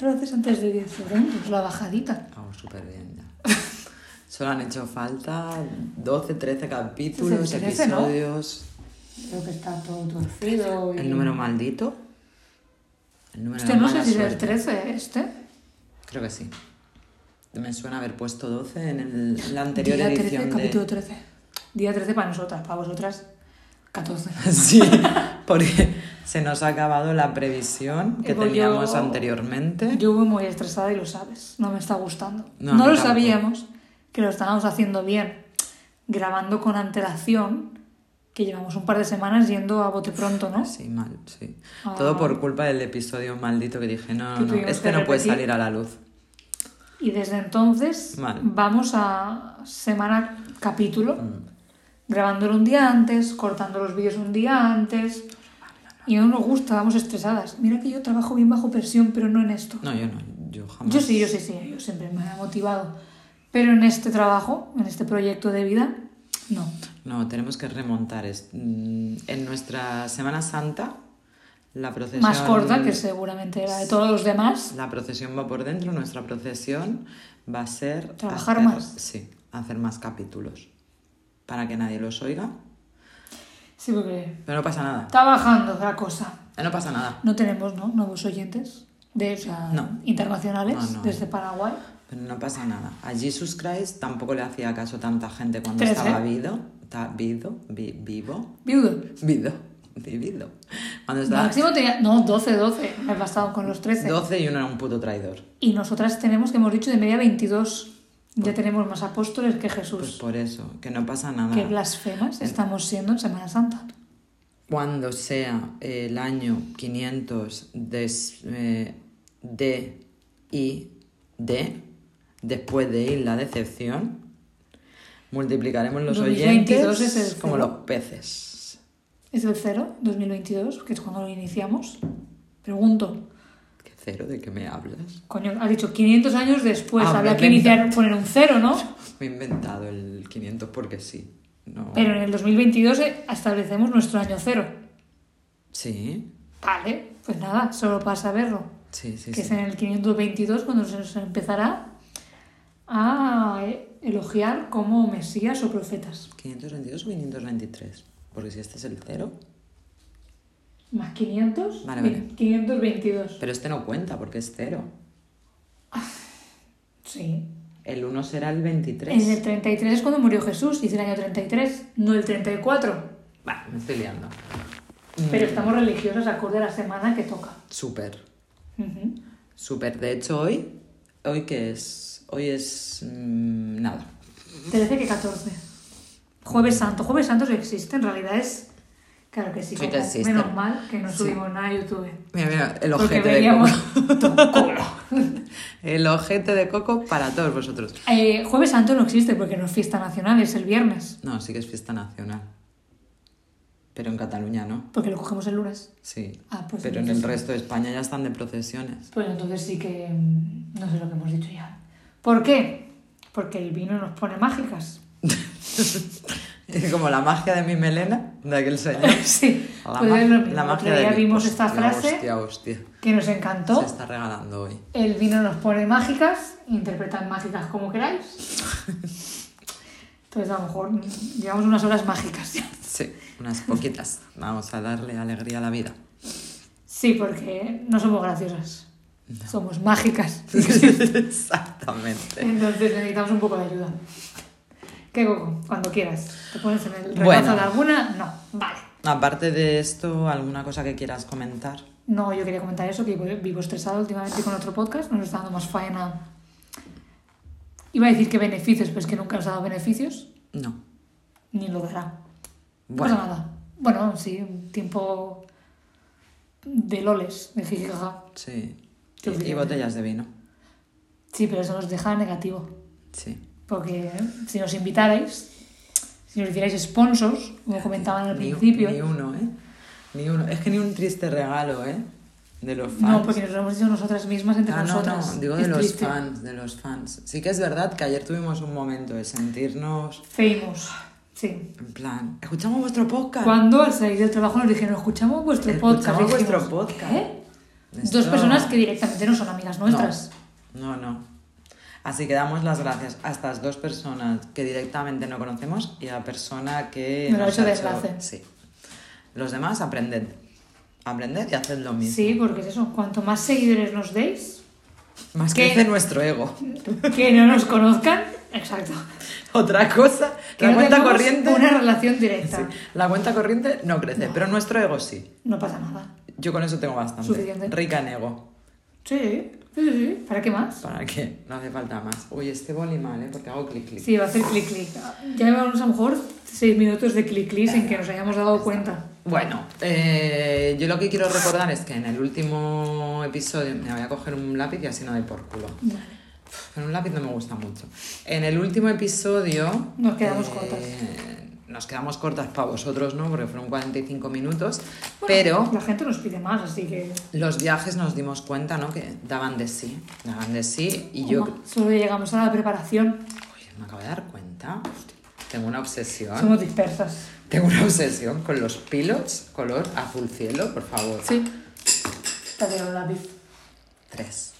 ya lo haces antes de 10 segundos, la bajadita. Vamos súper bien ya. Solo han hecho falta 12, 13 capítulos, 13, ¿no? episodios. Creo que está todo torcido. Y... ¿El número maldito? El número de no sé si es el suerte. 13 este. Creo que sí. Me suena haber puesto 12 en el- en la anterior Día 13, edición capítulo de... 13. Día 13 para nosotras, para vosotras 14. Sí, porque se nos ha acabado la previsión que yo- teníamos anteriormente. Yo voy muy estresada y lo sabes, no me está gustando. No, lo tampoco. sabíamos, que lo estábamos haciendo bien, grabando con antelación, que llevamos un par de semanas yendo a bote pronto, ¿no? Sí, mal, sí. Ah. Todo por culpa del episodio maldito que dije, no, no, no, este que no puede salir a la luz. Y desde entonces Vale. vamos a semana capítulo, Mm. grabándolo un día antes, cortando los vídeos un día antes. Y no nos gusta, vamos estresadas. Mira que yo trabajo bien bajo presión, pero no en esto. No, yo no, yo jamás. Yo sí, yo sí, sí, yo siempre me he motivado. Pero en este trabajo, en este proyecto de vida, no. No, tenemos que remontar. mm, En nuestra Semana Santa, la procesión... Más corta, que seguramente era de todos los demás. La procesión va por dentro, nuestra procesión va a ser... Trabajar hacer- más. Sí, hacer más capítulos. Para que nadie los oiga. Sí, porque Pero no pasa nada. está bajando la cosa. Eh, No pasa nada. No tenemos, ¿no? Nuevos oyentes de, o sea, No. internacionales No, no. desde Paraguay. Pero no pasa nada. A Jesus Christ tampoco le hacía caso tanta gente cuando Trece. estaba vivo. Ta- vivo, vi- vivo, Viudo. vivo, vivido. Cuando estaba Máximo tenía, no, 12, 12. Me he pasado con los 13. 12 y uno era un puto traidor. Y nosotras tenemos, que hemos dicho, de media 22. Ya tenemos más apóstoles que Jesús. Pues por eso, que no pasa nada. Qué blasfemas estamos siendo en Semana Santa. Cuando sea el año 500 des- eh, de y de, después de ir la decepción, multiplicaremos los 2022 oyentes es como los peces. ¿Es el cero, 2022, que es cuando lo iniciamos? Pregunto. ¿Qué cero? ¿De qué me hablas? Coño, has dicho 500 años después. Ah, que iniciar, poner un cero, ¿no? Me he inventado el 500 porque sí. No. Pero en el 2022 eh, establecemos nuestro año cero. Sí, Vale, pues nada, solo para saberlo. sí, sí. que sí. es en el 522 cuando se nos empezará a eh, elogiar como mesías o profetas. ¿522 o 523? Porque si este es el cero. Más 500, Vale, vale. 522. Pero este no cuenta porque es cero. Sí. El 1 será el 23. En el 33 es cuando murió Jesús, dice el año 33, no el 34. Va, me estoy liando. Pero estamos religiosas acorde a la semana que toca. Súper, Ujú. súper. De hecho, hoy, ¿hoy qué es? Hoy es mm, nada. 13 que 14. Jueves Santo. Jueves Santo sí existe, en realidad es... Claro que sí, existe. menos mal que no Sí. subimos nada a YouTube. Mira, mira, el ojete de coco. El ojete de coco para todos vosotros. Eh, Jueves Santo no existe porque no es fiesta nacional, es el viernes. No, sí que es fiesta nacional. Pero en Cataluña no. Porque lo cogemos el lunes. Sí. Ah, pues Pero en el resto de España ya están de procesiones. Pues entonces sí que mm, no sé lo que hemos dicho ya. ¿Por qué? Porque el vino nos pone mágicas. Como la magia de mi melena, de aquel señor. sí, La, pues ma- es lo mismo. la magia de mi- vimos esta frase Hostia, hostia. que nos encantó. Se está regalando hoy. El vino nos pone mágicas, interpretad mágicas como queráis. Entonces a lo mejor llevamos unas horas mágicas. Sí, unas poquitas. Vamos a darle alegría a la vida. Sí, porque no somos graciosas. Somos mágicas. Exactamente. Entonces necesitamos un poco de ayuda. Cuando quieras. ¿Te pones en el regazo Bueno. de alguna? No. Vale. Aparte de esto, ¿alguna cosa que quieras comentar? No, yo quería comentar eso, que vivo- estresado últimamente con otro podcast. Nos está dando más faena. Iba a decir que beneficios, pero es que nunca nos ha dado beneficios. No. Ni lo dará. No Bueno, pasa nada. Bueno, sí, un tiempo de loles, de jijijaja. sí. Y, botellas de vino. Sí, pero eso nos deja negativo. Sí. Porque ¿eh? si nos invitarais, si nos hicierais sponsors, como comentaban al principio, ni uno, ¿eh? Ni uno. Es que ni un triste regalo, ¿eh? De los fans. no, porque nos lo hemos dicho nosotras mismas entre Ah, no, nosotras. no, digo de Es los triste. fans, de los fans. Sí que es verdad que ayer tuvimos un momento de sentirnos Famous, sí. en plan, escuchamos vuestro podcast. Cuando al salir del trabajo nos dijeron, escuchamos vuestro Escuchamos podcast. Y vuestro podcast. ¿Qué? Dos Esto- personas que directamente no son amigas nuestras. No, no. Así que damos las gracias a estas dos personas que directamente no conocemos y a la persona que Nos ha hecho de hecho- enlace. Sí. Los demás aprended. Aprended y haced lo mismo. Sí, porque es eso. Cuanto más seguidores nos deis, Más crece nuestro ego. que no nos conozcan, exacto. Otra cosa, Que la no cuenta corriente. Una relación directa. Sí, la cuenta corriente no crece, pero nuestro ego sí. No pasa nada. Yo con eso tengo bastante. Suficiente. Rica en ego. Sí, sí. ¿Para qué más? ¿Para qué? No hace falta más. Uy, este boli mal, ¿eh? Porque hago clic clic. Sí, va a hacer clic clic. Ya llevamos a lo mejor seis minutos de clic clic sin que nos hayamos dado cuenta. Bueno, eh, yo lo que quiero recordar es que en el último episodio me voy a coger un lápiz y así no doy por culo. Vale. Pero un lápiz no me gusta mucho. En el último episodio... eh, Nos quedamos cortas. Nos quedamos cortas para vosotros, ¿no? Porque fueron 45 minutos. Bueno, pero La gente nos pide más, así que. los viajes nos dimos cuenta, ¿no? Que daban de sí. Daban de sí. Y yo... Solo llegamos a la preparación. Uy, me acabo de dar cuenta. Tengo una obsesión. Somos dispersas. Tengo una obsesión con los pilots color azul cielo, por favor. Sí. Te veo lápiz. Tres.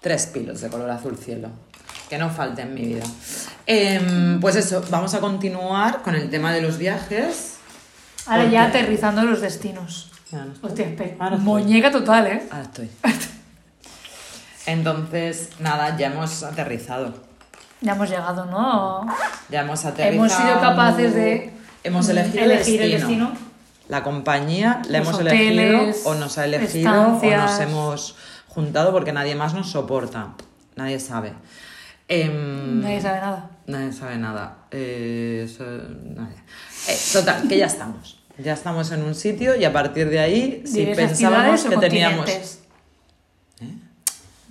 Tres pilos de color azul cielo. Que no falte en mi vida. Em, pues eso, vamos a continuar con el tema de los viajes. Ahora ¿Por ya aterrizando los destinos. Ya no. Hostia, Ahora. Muñeca total, ¿eh? Ahora estoy. Entonces, nada, ya hemos aterrizado. Ya hemos llegado, ¿no? Ya hemos aterrizado. Hemos sido capaces de Hemos elegido elegir el el destino. La compañía la Los hemos hoteles, elegido o nos ha elegido o nos hemos juntado porque nadie más nos soporta. Nadie sabe. Em, Nadie sabe nada. Nadie sabe nada. Eh, eso- nadie. Eh, total, que ya estamos. Ya estamos en un sitio y a partir de ahí, si pensábamos que teníamos.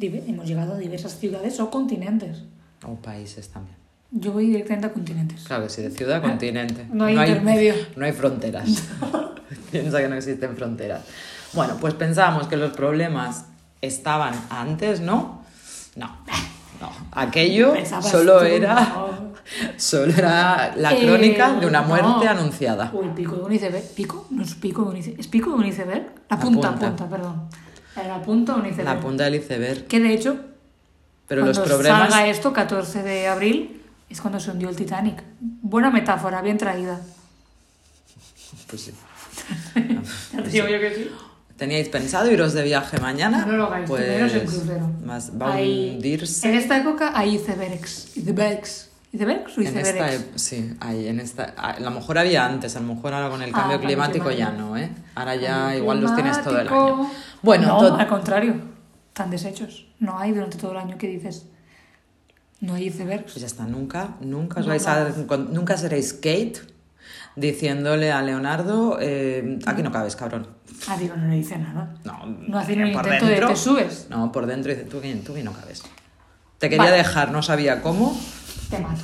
Hemos llegado a diversas ciudades o continentes. O países también. Yo voy directamente a continentes. Claro sí, de ciudad a continente. No hay intermedio. No hay fronteras. Piensa que no existen fronteras. Bueno, pues pensábamos que los problemas estaban antes, ¿no? No. No. Aquello solo tú, era. no. Solo era la Eh, crónica de una muerte no. anunciada. O el pico de un iceberg. ¿Pico? No es pico de un iceberg. ¿Es pico de un iceberg? La La punta, punta. punta, perdón. La punta de un iceberg. La punta del iceberg. Que de hecho, Pero los cuando problemas. salga esto, 14 de abril, es cuando se hundió el Titanic. Buena metáfora, bien traída. Pues sí. Ya te digo yo que sí. ¿Teníais pensado iros de viaje mañana? No lo hagáis, pues en crucero. Más, va a hundirse. En esta época hay icebergs. Icebergs. ¿Icebergs o En esta, icebergs? sí, hay, en esta, a lo mejor había antes, a lo mejor ahora con el Ah, cambio climático ya no, ¿eh? Ahora ya igual los tienes todo el año. Bueno, no, al contrario. Están deshechos. No hay durante todo el año que dices. No hay icebergs. pues ya está, nunca, nunca os No, vais a, nunca seréis Kate diciéndole a Leonardo, eh, aquí no cabes, cabrón. Ah, digo, no le dice nada. No, No hacen un por intento de te subes. No, por dentro dice, tú, aquí- tú aquí no cabes. Te quería Vale. dejar, no sabía cómo. Te mato.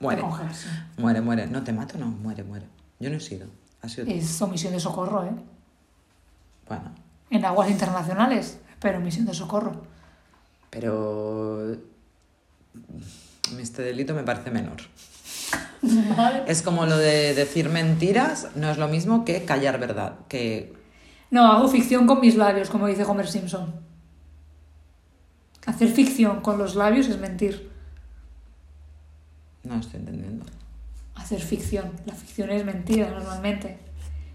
Muere. Te congelas, sí. Muere, muere. No te mato, no, muere, muere. Yo no he sido. Ha sido tú. Es omisión de socorro, ¿eh? Bueno, En aguas internacionales, pero omisión de socorro. pero este delito me parece menor. Vale. Es como lo de decir mentiras, no es lo mismo que callar verdad. Que No, hago ficción con mis labios, como dice Homer Simpson. Hacer ficción con los labios es mentir. no estoy entendiendo. Hacer ficción. La ficción es mentira normalmente.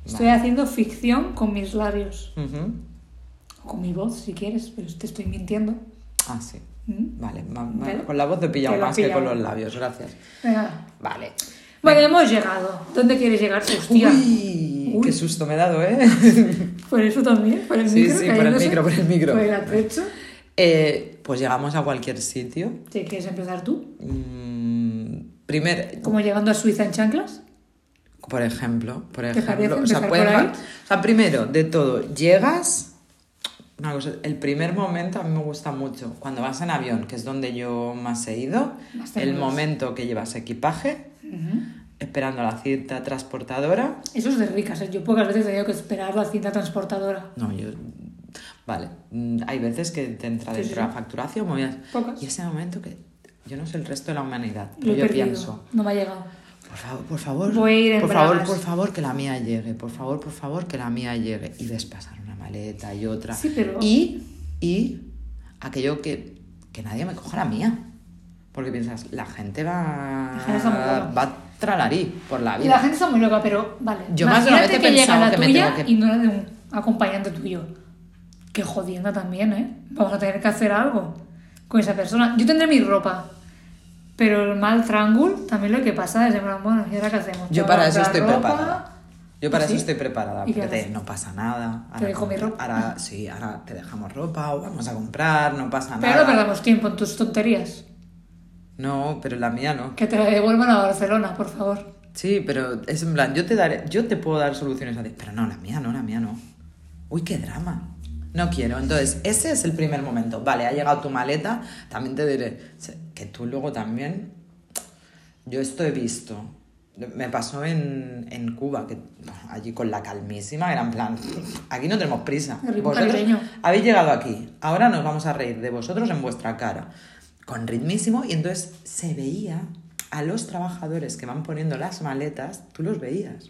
Estoy Vale. haciendo ficción con mis labios. O con mi voz, si quieres, pero te estoy mintiendo. Ah, sí. ¿Mm? Vale, ¿Vale? con la voz te he pillado más que con los labios, gracias. Venga. Vale. Bueno, hemos llegado. ¿Dónde quieres llegar? Hostia. Uy, Uy. qué susto me he dado, ¿eh? Por eso también, por el Sí, micro. sí, por el micro, por el micro. Por el atrecho. Eh, pues llegamos a cualquier sitio. ¿Sí, ¿Quieres empezar tú? Mm, primer, ¿Como llegando a Suiza en chanclas? Por ejemplo, por ¿Te ejemplo. o, sea, va- o sea, primero de todo, llegas. Una cosa, el primer momento a mí me gusta mucho. Cuando vas en avión, que es donde yo más he ido, Más te el momento que llevas equipaje. Esperando a la cinta transportadora. Eso es de ricas, ¿eh? Yo pocas veces he tenido que esperar la cinta transportadora. No, yo. Vale, mm, hay veces que te entra dentro sí. la facturación, movidas. Pocas. Y ese momento que. Yo no sé el resto de la humanidad, pero yo perdido. pienso. No me ha llegado. Por favor, por favor. Voy a ir en por favor, bragas. por favor, que la mía llegue. Por favor, por favor, que la mía llegue. Y ves pasar una maleta y otra. Sí, pero- Y, y aquello que, que nadie me coja la mía. Porque piensas, la gente va, La gente va tralarí por la Y vida. la gente está muy loca, pero vale. Yo más de una vez he que llega pensado la que me tuya tengo que- y no la de un acompañante tuyo. Qué jodienda también, ¿eh? Vamos a tener que hacer algo con esa persona. Yo tendré mi ropa, pero el mal triángulo también lo que pasa es, plan, bueno, ¿y ahora qué hacemos? Yo para eso estoy ropa, preparada. Yo para ¿Sí? eso estoy preparada. ¿Y Porque te- no pasa nada. Te dejo mi ropa. Ahora, sí, ahora te dejamos ropa o vamos a comprar, no pasa Pero nada. no perdamos tiempo en tus tonterías. No, pero la mía no. Que te la devuelvan a Barcelona, por favor. Sí, pero es en plan, yo te daré, yo te puedo dar soluciones a ti, pero no, la mía no, la mía no. Uy, qué drama. No quiero. Entonces, ese es el primer momento. Vale, ha llegado tu maleta, también te diré que tú luego también. Yo esto he visto. Me pasó en, en Cuba, que bueno, allí con la calmísima, era en plan, aquí no tenemos prisa. Vosotros habéis llegado aquí, ahora nos vamos a reír de vosotros en vuestra cara, con ritmísimo, y entonces se veía a los trabajadores que van poniendo las maletas, tú los veías.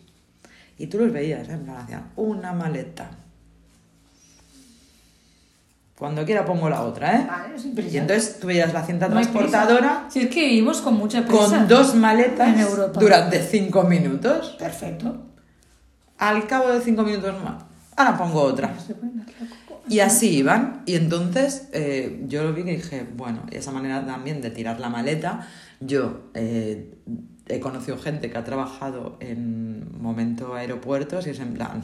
Y tú los veías, ¿eh? en plan, hacían una maleta. Cuando quiera pongo la otra, ¿eh? Vale, sin prisa. Y entonces tú veías la cinta No transportadora Si es que vivimos con mucha prisa. con dos maletas En Europa. durante cinco minutos. Perfecto. Al cabo de cinco minutos más, ahora pongo otra. Se dar. Y así iban. Y entonces eh, yo lo vi y dije, bueno, esa manera también de tirar la maleta. Yo eh, he conocido gente que ha trabajado en momento aeropuertos y es en plan,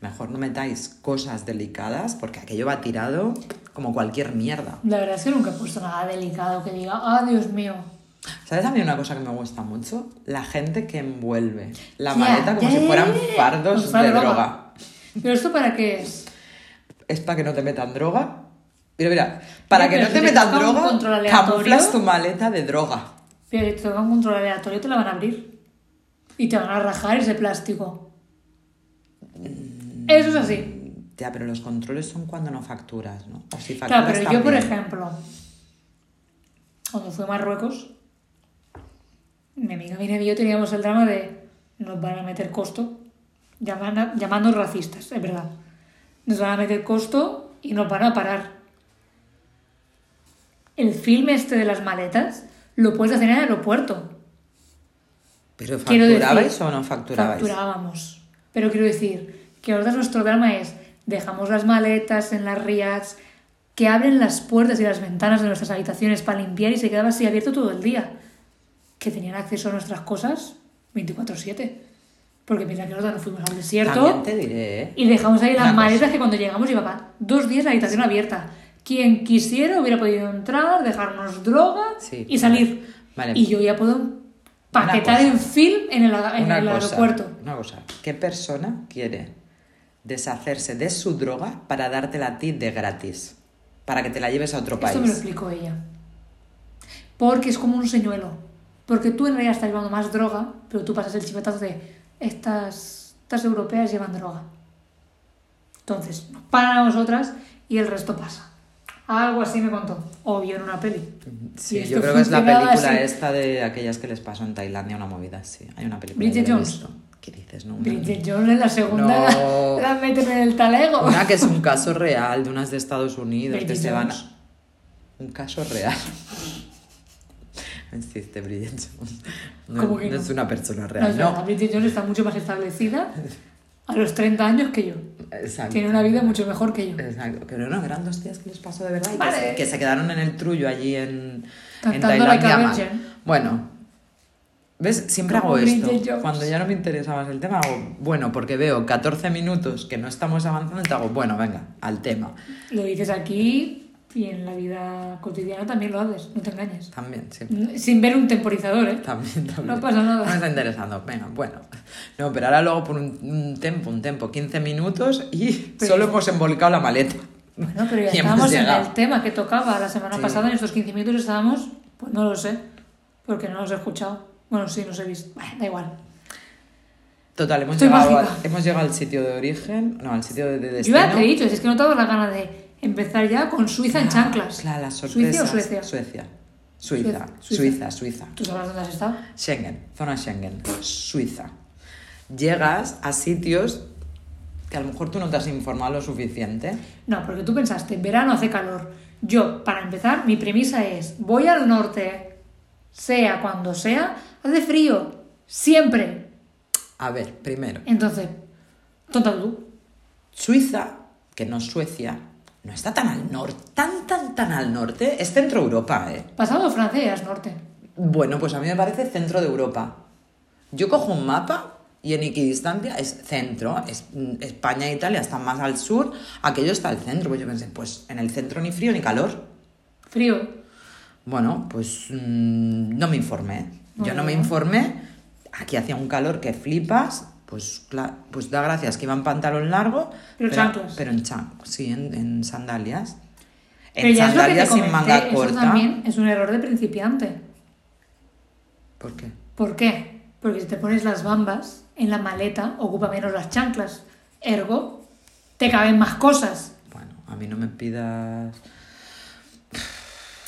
mejor no metáis cosas delicadas porque aquello va tirado como cualquier mierda. La verdad es que nunca he puesto nada delicado que diga, ah, Dios mío. ¿Sabes a mí una cosa que me gusta mucho? La gente que envuelve la maleta como si fueran fardos de droga. droga. ¿Pero esto para qué es? Es para que no te metan droga. Mira, mira, para que no te metan droga, camuflas tu maleta de droga. Pero si te toca un control aleatorio te la van a abrir. Y te van a rajar ese plástico. Eso es así. Ya, pero los controles son cuando no facturas, ¿no? O si Claro, facturas pero yo, por ejemplo, cuando fui a Marruecos, mi amiga Miriam y yo teníamos el drama de nos van a meter costo, llaman- llamando racistas, es verdad. Nos van a meter costo y nos van a parar. El film este de las maletas lo puedes hacer en el aeropuerto. ¿Pero facturabais decir, o no facturabais? Facturábamos. Pero quiero decir que ahora nuestro drama es dejamos las maletas en las rías que abren las puertas y las ventanas de nuestras habitaciones para limpiar y se quedaba así abierto todo el día. Que tenían acceso a nuestras cosas 24/7. Porque mira que nosotros nos fuimos al desierto te diré, ¿eh? y dejamos ahí las Una cosa. que cuando llegamos llevaban dos días la habitación abierta. Quien quisiera hubiera podido entrar, dejarnos droga Sí, y salir. vale. Y yo ya puedo paquetar en film en el, en Una el cosa, aeropuerto. Una cosa, ¿qué persona quiere deshacerse de su droga para dártela a ti de gratis? Para que te la lleves a otro país. Esto me lo explicó ella. Porque es como un señuelo. Porque tú en realidad estás llevando más droga, pero tú pasas el chivetazo de estas, estas europeas llevan droga. Entonces, nos paran a nosotras y el resto pasa. Algo así me contó. O vio en una peli. Sí, yo creo que es la película así. esta de aquellas que les pasó en Tailandia, una movida así. Hay una película. Bridget Jones. visto. ¿Qué dices? No, Bridget Jones en la segunda No. la, la meten en el talego. Una que es un caso real de unas de Estados Unidos que Bridget se van. A- Un caso real. No existe Bridget Jones. No, ¿Cómo que no no? es una persona No, real. No. Bridget Jones está mucho más establecida a los 30 años que yo. Exacto. Tiene una vida mucho mejor que yo. Exacto. Pero no, eran dos días que les pasó de verdad y que Vale. se- que, se quedaron en el trullo allí en, en Tailandia. Bueno, ¿ves? Siempre hago esto. Cuando ya no me interesa más el tema, hago, bueno, porque veo 14 minutos que no estamos avanzando, te hago, bueno, venga, al tema. Lo dices aquí y en la vida cotidiana también lo haces, no te engañes. También, siempre. Sin ver un temporizador, ¿eh? También, también. No pasa nada. No me está interesando. Venga, bueno. No, pero ahora luego por un, un tiempo, un tiempo, 15 minutos y Pero- solo hemos embolcado la maleta. Bueno, pero ya estábamos en el tema que tocaba la semana Sí. pasada, en estos 15 minutos estábamos, pues no lo sé, porque no los he escuchado. Bueno, sí, los he visto. Bueno, da igual. Total, hemos Estoy llegado, al, hemos llegado al sitio de origen, no, al sitio de, de Yo destino. ya te he dicho, es que no te daba la gana de empezar ya con Suiza en chanclas. Claro, la ¿Suiza sorpresa. o Suecia? Suecia. Suiza, Suiza. Suiza, Suiza. ¿Tú sabes dónde has estado? Schengen, zona Schengen, Suiza. Llegas a sitios que a lo mejor tú no te has informado lo suficiente. No, porque tú pensaste, en verano hace calor. Yo, para empezar, mi premisa es, voy al norte, sea cuando sea, hace frío, siempre. A ver, primero, Entonces, tonta tú. Suiza, que no es Suecia, no está tan al norte, tan, tan, tan al norte, es centro Europa, ¿eh? Pasado Francia ya es norte. Bueno, pues a mí me parece centro de Europa. Yo cojo un mapa y en equidistancia es centro. Es, mm, España e Italia están más al sur, aquello está al centro. Pues yo pensé, pues en el centro ni frío ni calor. Frío. Bueno, pues mm, no me informé. Yo no me informé. Aquí hacía un calor que flipas. Pues, pues da gracias que iba en pantalón largo. Pero chanclas. Pero en chan- sí, en, en sandalias. En Pero sandalias sin comenté, manga eso corta. también es un error de principiante. ¿Por qué? ¿Por qué? Porque si te pones las bambas en la maleta, ocupa menos las chanclas. Ergo, te caben más cosas. Bueno, a mí no me pidas.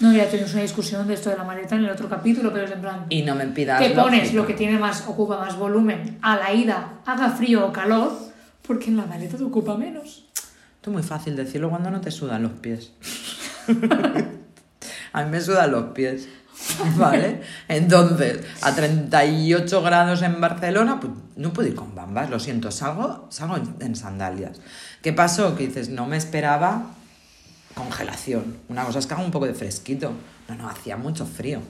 No, ya tuvimos una discusión de esto de la maleta en el otro capítulo, pero es en plan... Y no me pidas. que pones lo que tiene más, ocupa más volumen a la ida, haga frío o calor, porque en la maleta te ocupa menos. Esto es muy fácil decirlo cuando no te sudan los pies. a mí me sudan los pies. ¿Vale? Entonces, a 38 grados en Barcelona, pues no puedo ir con bambas, lo siento, salgo, salgo en sandalias. ¿Qué pasó? Que dices, no me esperaba congelación. Una cosa es que haga un poco de fresquito. No, no, hacía mucho frío.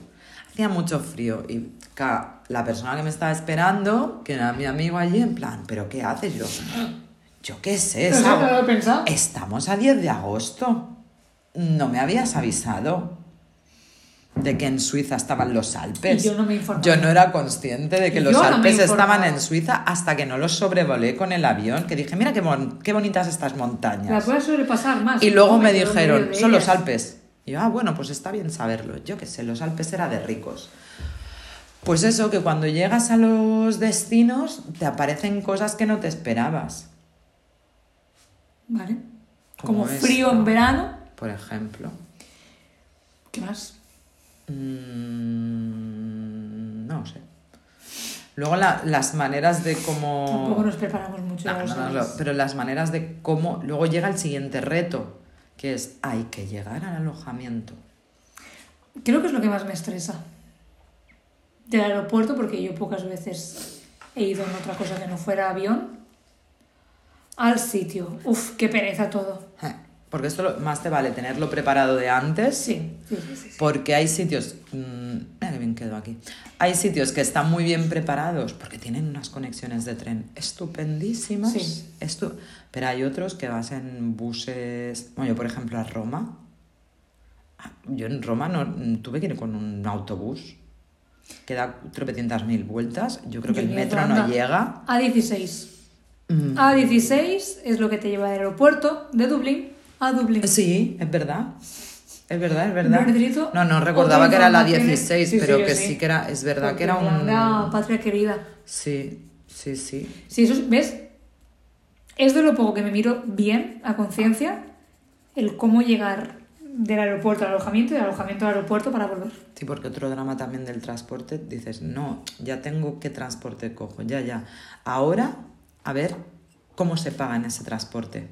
Hacía mucho frío. Y la persona que me estaba esperando, que era mi amigo allí, en plan, ¿pero qué haces? Yo, yo qué sé. Estamos a 10 de agosto. No me habías avisado de que en Suiza estaban los Alpes. Y yo no me informé. Yo no era consciente de que los no Alpes estaban en Suiza hasta que no los sobrevolé con el avión, que dije, mira qué, bon- qué bonitas estas montañas. puedes sobrepasar más. Y luego me dijeron, son los. Alpes. Y yo, ah, bueno, pues está bien saberlo. Yo qué sé, los Alpes era de ricos. Pues eso, que cuando llegas a los destinos te aparecen cosas que no te esperabas. Vale. Como Como frío esta. en verano. Por ejemplo. ¿Qué más? Mm, no sé. Luego la- las maneras de cómo... Tampoco nos preparamos mucho. No, no, no, pero las maneras de cómo... Luego llega el siguiente reto, que es, hay que llegar al alojamiento. Creo que es lo que más me estresa. Del aeropuerto, porque yo pocas veces he ido en otra cosa que no fuera avión. Al sitio. Uf, qué pereza todo. Porque esto lo- más te vale tenerlo preparado de antes. Sí, sí, sí. sí. Porque hay sitios... mm, mira qué bien quedo aquí. Hay sitios que están muy bien preparados porque tienen unas conexiones de tren estupendísimas. Sí. Estu- Pero hay otros que vas en buses... Bueno, yo por ejemplo a Roma. Ah, Yo en Roma no, tuve que ir con un autobús que da tropecientas mil vueltas. Yo creo que Yo el metro no llega. A16. Mm, A16 es lo que te lleva del aeropuerto de Dublín a Dublín. Sí, es verdad. Es verdad, es verdad. No, no recordaba que era la información. 16, Sí, sí, pero yo que sí. sí que era, es verdad Porque que era un... Irlanda, patria querida. Sí, sí, sí. Sí, eso es- ¿ves? Es de lo poco que me miro bien, a conciencia, el cómo llegar del aeropuerto al alojamiento y del alojamiento al aeropuerto para volver. Sí, porque otro drama también del transporte, dices, no, ya tengo qué transporte cojo, ya, ya. Ahora, a ver cómo se paga en ese transporte.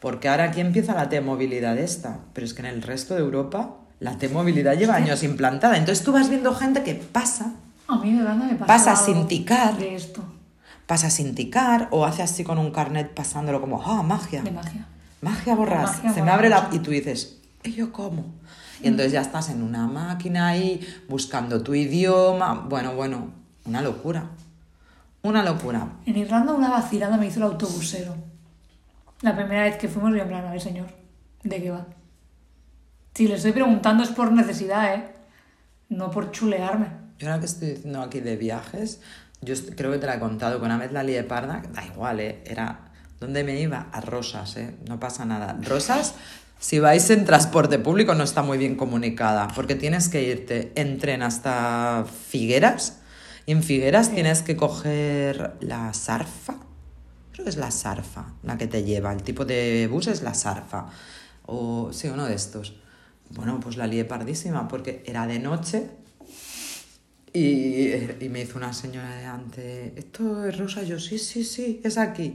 Porque ahora aquí empieza la T-movilidad esta, pero es que en el resto de Europa la T-movilidad lleva años implantada. Entonces tú vas viendo gente que pasa, A mí de verdad me pasa Pasa sin ticar. De esto, pasa sin ticar o hace así con un carnet pasándolo como, ah, magia. de magia. Magia borras. Magia Se me abre la... Y tú dices, ¿y yo cómo? Y entonces ya estás en una máquina ahí buscando tu idioma. Bueno, bueno, una locura. Una locura. En Irlanda una vacilada me hizo el autobusero. La primera vez que fuimos, yo en plan, a ver, señor, ¿de qué va? Si le estoy preguntando es por necesidad, ¿eh? No por chulearme. Yo ahora que estoy diciendo aquí de viajes, yo creo que te la he contado, que una vez la lié parda, da igual, ¿eh? Era... ¿Dónde me iba? A Rosas, ¿eh? No pasa nada. Rosas, si vais en transporte público, no está muy bien comunicada, porque tienes que irte en tren hasta Figueras, y en Figueras tienes que coger la Sarfa, creo que es la Sarfa la que te lleva, el tipo de bus es la Sarfa, o sí, uno de estos. Bueno, pues la lié pardísima porque era de noche y, y me hizo una señora delante, ¿esto es Rosa? Yo, sí, sí, sí, es aquí.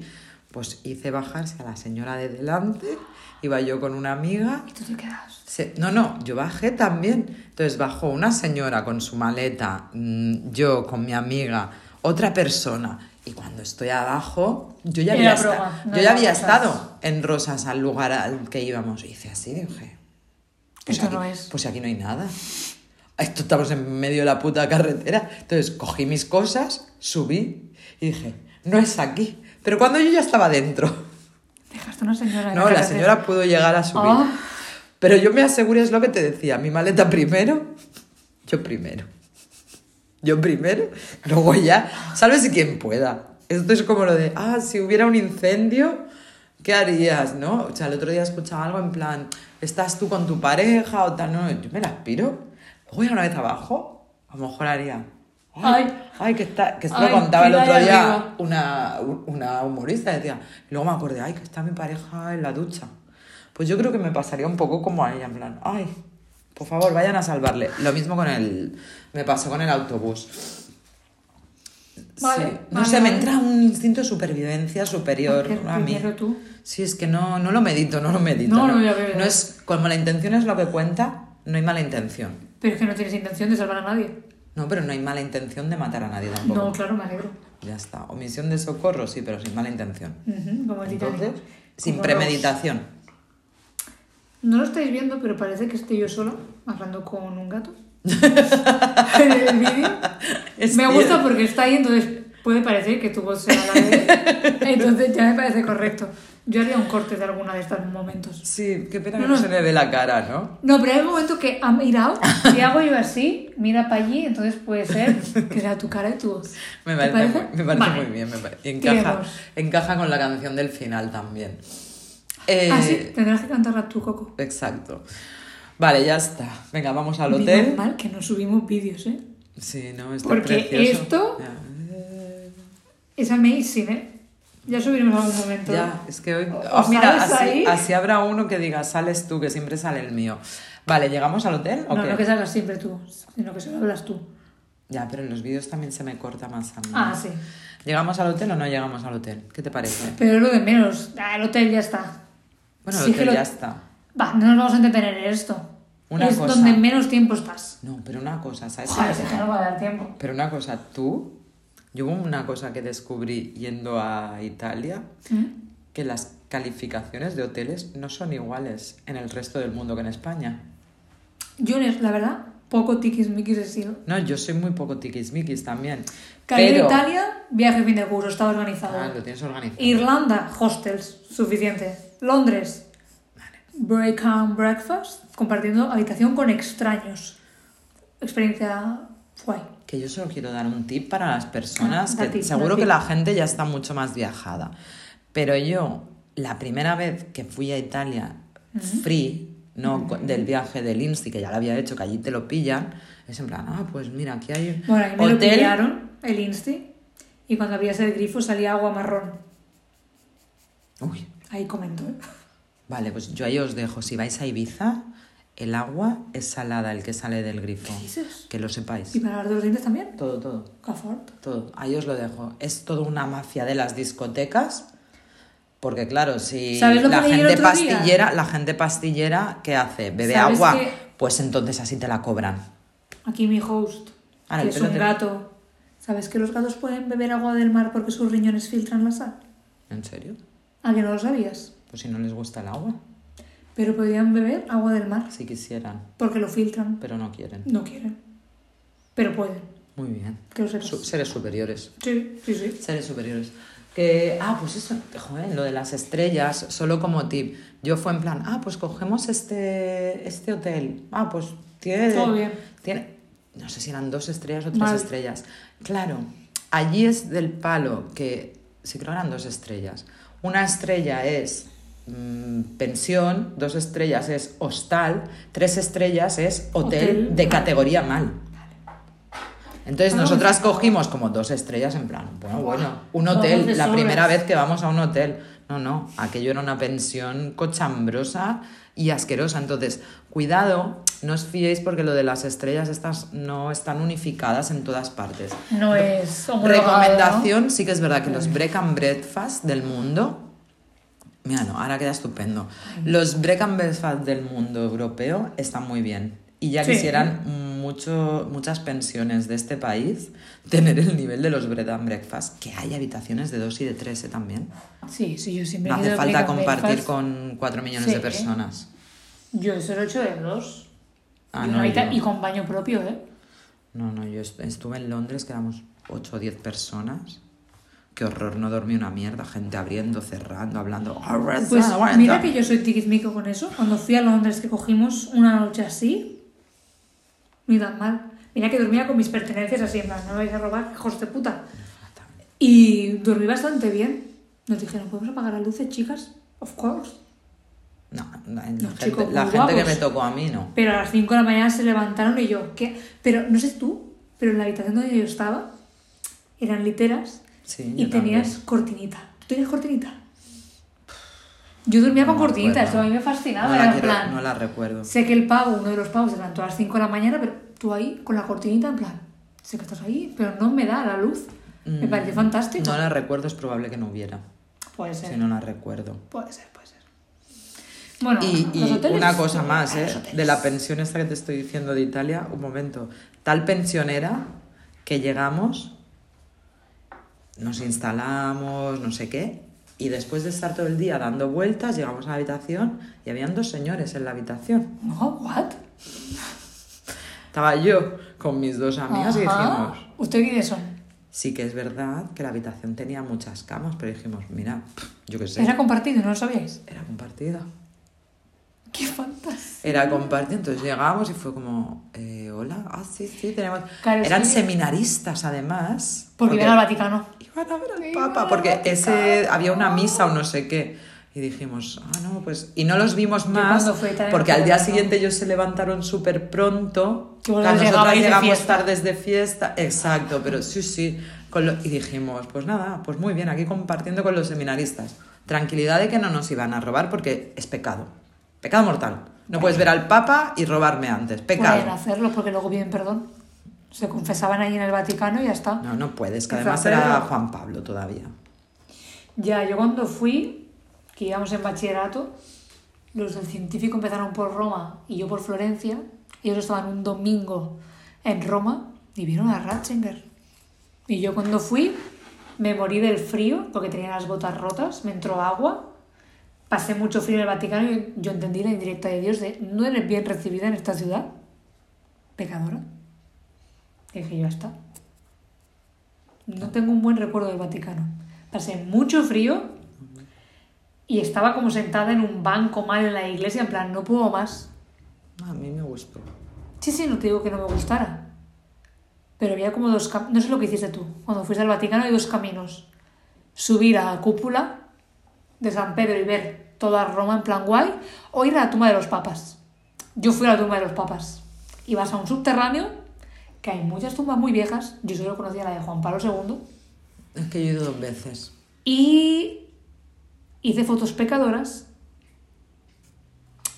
Pues hice bajarse a la señora de delante, iba yo con una amiga. Y tú te quedas. Se- no, no, yo bajé también. Entonces bajó una señora con su maleta, mm, yo con mi amiga, otra persona. Y cuando estoy abajo, yo ya había, broma, esta- no yo era ya había Rosas. estado en Rosas al lugar al que íbamos. Y hice así, dije. Pues Esto aquí, no es. Pues aquí no hay nada. Esto estamos en medio de la puta carretera. Entonces cogí mis cosas, subí y dije, no es aquí. Pero cuando yo ya estaba dentro. Dejaste una señora. No, la carretera. señora pudo llegar a subir. Ah. Pero yo me aseguré, es lo que te decía, mi maleta primero, yo primero. Yo primero, luego ya, ¿sabes quién pueda? Esto es como lo de, ah, si hubiera un incendio, ¿qué harías? ¿No? O sea, el otro día escuchaba algo en plan, ¿estás tú con tu pareja o tal? No, yo me la aspiro. Luego ya una vez abajo, a lo mejor haría. Ay, Ay. ay, que, está, que esto Ay, lo contaba el otro día una, una humorista, decía. Y luego me acordé, ay, que está mi pareja en la ducha. Pues yo creo que me pasaría un poco como a ella, en plan, ay, por favor, vayan a salvarle. Lo mismo con el. Me pasó con el autobús. Vale, Sí. No vale, sé, me entra un instinto de supervivencia superior a mí. tú. Sí, es que no, no lo medito, no lo medito. No, no, no veo. es, como la intención es lo que cuenta, no hay mala intención. Pero es que no tienes intención de salvar a nadie. No, pero no hay mala intención de matar a nadie tampoco. No, claro, me alegro. Ya está. Omisión de socorro, sí, pero sin mala intención. Ujú, como el Titanic. Entonces, sin Como premeditación. No lo estáis viendo, pero parece que estoy yo sola hablando con un gato. en el vídeo. Me gusta porque está ahí, entonces puede parecer que tu voz sea la de él. Entonces ya me parece correcto. Yo haría un corte de alguna de estos momentos. Sí, qué pena No, que no no. se le ve la cara, ¿no? No, pero hay un momento que ha mirado y hago yo así, mira para allí, entonces puede ser que sea tu cara y tu voz. Me ¿Te parece, parece? Me parece Vale. muy bien. Me pare- y encaja, encaja con la canción del final también. Eh, Ah, sí, tendrás que cantarla tú, Coco. Exacto. Vale, ya está. Venga, vamos al Menos hotel. mal que no subimos vídeos, ¿eh? Sí, no, está Porque precioso. esto-. Eh, Es amazing, ¿eh? Ya subiremos algún momento. Ya, es que hoy. ¿O Oh, mira, así, ahí? así habrá uno que diga, sales tú, que siempre sale el mío. Vale, ¿llegamos al hotel o No, qué? no que salgas siempre tú, sino que solo hablas tú. Ya, pero en los vídeos también se me corta más a mí. Ah, sí. ¿Llegamos al hotel o no llegamos al hotel? ¿Qué te parece? Pero es lo de menos. Ah, el hotel ya está. Bueno, el Sí hotel que lo- ya está. Va, no nos vamos a entretener en esto. Una es cosa. donde menos tiempo estás. No, pero una cosa, ¿sabes? Joder, te no va a dar tiempo. Pero una cosa, tú, yo hubo una cosa que descubrí yendo a Italia, ¿Mm? que las calificaciones de hoteles no son iguales en el resto del mundo que en España. Yo, la verdad, poco tiquismiquis he sido. No, yo soy muy poco tiquismiquis también. Caer pero... Italia, viaje fin de curso, está organizado. Ah, lo tienes organizado. Irlanda, hostels, suficiente. Londres, break and breakfast, compartiendo habitación con extraños. Experiencia guay. Que yo solo quiero dar un tip para las personas, Ah, que seguro que la gente ya está mucho más viajada. Pero yo, la primera vez que fui a Italia free, no del viaje del Insti, que ya lo había hecho, que allí te lo pillan, es en plan, ah, pues mira, aquí hay Bueno, ahí me lo hotel. pillaron, el Insti, y cuando abrías el grifo salía agua marrón. Uy, Ahí comentó. ¿eh? vale, pues yo ahí os dejo. Si vais a Ibiza, el agua es salada, el que sale del grifo. ¿Qué dices? Que lo sepáis. ¿Y para los dientes también? Todo, todo. Cafort. Todo, ahí os lo dejo. Es toda una mafia de las discotecas. Porque claro, si ¿Sabes lo que la gente día? pastillera, la gente pastillera, ¿qué hace? ¿Bebe ¿Sabes agua? que- Pues entonces así te la cobran. Aquí mi host, Ahora, que es un te- gato. ¿Sabes que los gatos pueden beber agua del mar porque sus riñones filtran la sal? ¿En serio? ¿A que no lo sabías? Pues si no les gusta el agua, Pero podrían beber agua del mar si quisieran, porque lo filtran. pero no quieren. No quieren. Pero pueden. Muy bien. Que. Su- seres superiores. Sí, sí, sí. Seres superiores. Que, ah, pues eso, joder, lo de las estrellas, solo como tip. Yo fue en plan, ah, pues cogemos este, este hotel. Ah, pues tiene. Todo bien. Tiene, no sé si eran dos estrellas o tres Mal. estrellas. Claro, allí es del palo que, sí creo que eran dos estrellas. Una estrella es mm, pensión, dos estrellas es hostal, tres estrellas es hotel, Hotel. de categoría mal. Entonces Ah, nosotras cogimos como dos estrellas en plan, bueno, bueno, un hotel, la primera vez que vamos a un hotel. No, no, aquello era una pensión cochambrosa y asquerosa. Entonces, cuidado, no os fiéis porque lo de las estrellas estas no están unificadas en todas partes. No es Recomendación, sí que es verdad que los break and breakfast del mundo, mira, no, ahora queda estupendo. Los break and breakfast del mundo europeo están muy bien. Y ya Sí. quisieran mucho, muchas pensiones de este país tener el nivel de los break and breakfast, que hay habitaciones de dos y de tres ¿eh? también. Sí, sí, yo siempre No he hace falta compartir breakfast. con cuatro millones Sí. de personas. Yo eso lo he hecho de dos. Ah, y, no, yo- y con baño propio, ¿eh? No, no, yo est- estuve en Londres, que éramos 8 o 10 personas. Qué horror, no dormí una mierda, gente abriendo, cerrando, hablando. Pues mira que yo soy tiquismico con eso. Cuando fui a Londres que cogimos una noche así, ni tan mal. Mira que dormía con mis pertenencias así, en plan, no me vais a robar, hijos de puta. Y dormí bastante bien. Nos dijeron, ¿podemos apagar las luces, chicas? Of course. No, la, la gente, la que me tocó a mí no. Pero a las 5 de la mañana se levantaron y yo, ¿qué? Pero no sé tú, pero en la habitación donde yo estaba eran literas Sí, y tenías también. cortinita. ¿Tú tenías cortinita? Yo dormía con No cortinita, esto a mí me fascinaba. No la, quiero- plan, no la recuerdo. Sé que el pavo, uno de los pavos, se levantó a las 5 de la mañana, pero tú ahí con la cortinita, en plan, sé que estás ahí, pero no me da la luz. Me Mm, parece fantástico. No la recuerdo, es probable que no hubiera. Puede ser, Si no la recuerdo. puede ser. Bueno, Y, y una cosa más, ¿eh? De la pensión esta que te estoy diciendo de Italia, un momento. Tal pensionera que llegamos, nos instalamos, no sé qué, y después de estar todo el día dando vueltas, llegamos a la habitación y habían dos señores en la habitación. No, ¿what? Estaba yo con mis dos amigas y Ajá. dijimos, ¿Usted quiénes son? sí que es verdad que la habitación tenía muchas camas, pero dijimos, mira, yo qué sé, Era compartido, ¿no lo sabíais? era compartida. ¡Qué fantasía! Era compartido, entonces llegamos y fue como, eh, hola, ah, sí, sí, tenemos... Claro, Eran seminaristas además. Porque iban al Vaticano. iban a ver al Papa, porque ese había una misa o no sé qué. Y dijimos, ah, no, pues... Y no los vimos más, porque al día siguiente ellos se levantaron súper pronto. Claro, de llegamos tardes de fiesta, exacto, pero sí, sí. con lo- Y dijimos, pues nada, pues muy bien, aquí compartiendo con los seminaristas. Tranquilidad de que no nos iban a robar porque es pecado. Pecado mortal. No puedes ver al Papa y robarme antes. Pecado. Pueden hacerlo porque luego piden perdón. Se confesaban ahí en el Vaticano y ya está. No, no puedes, que además era Juan Pablo todavía. Ya, yo cuando fui, que íbamos en bachillerato, los del científico empezaron por Roma y yo por Florencia. Ellos estaban un domingo en Roma y vieron a Ratzinger. Y yo cuando fui, me morí del frío porque tenía las botas rotas, me entró agua, pasé mucho frío en el Vaticano y yo entendí la indirecta de Dios de no eres bien recibida en esta ciudad, pecadora. Y dije, ya está. No tengo un buen recuerdo del Vaticano. Pasé mucho frío y estaba como sentada en un banco mal en la iglesia, en plan, no puedo más. A mí me gustó. Sí, sí, no te digo que no me gustara. Pero había como dos caminos. No sé lo que hiciste tú. Cuando fuiste al Vaticano hay dos caminos. Subir a la cúpula de San Pedro y ver toda Roma en plan guay, o ir a la tumba de los papas. Yo fui a la tumba de los papas. Y vas a un subterráneo, que hay muchas tumbas muy viejas. Yo solo conocía la de Juan Pablo II. Es que yo he ido dos veces. Y hice fotos pecadoras.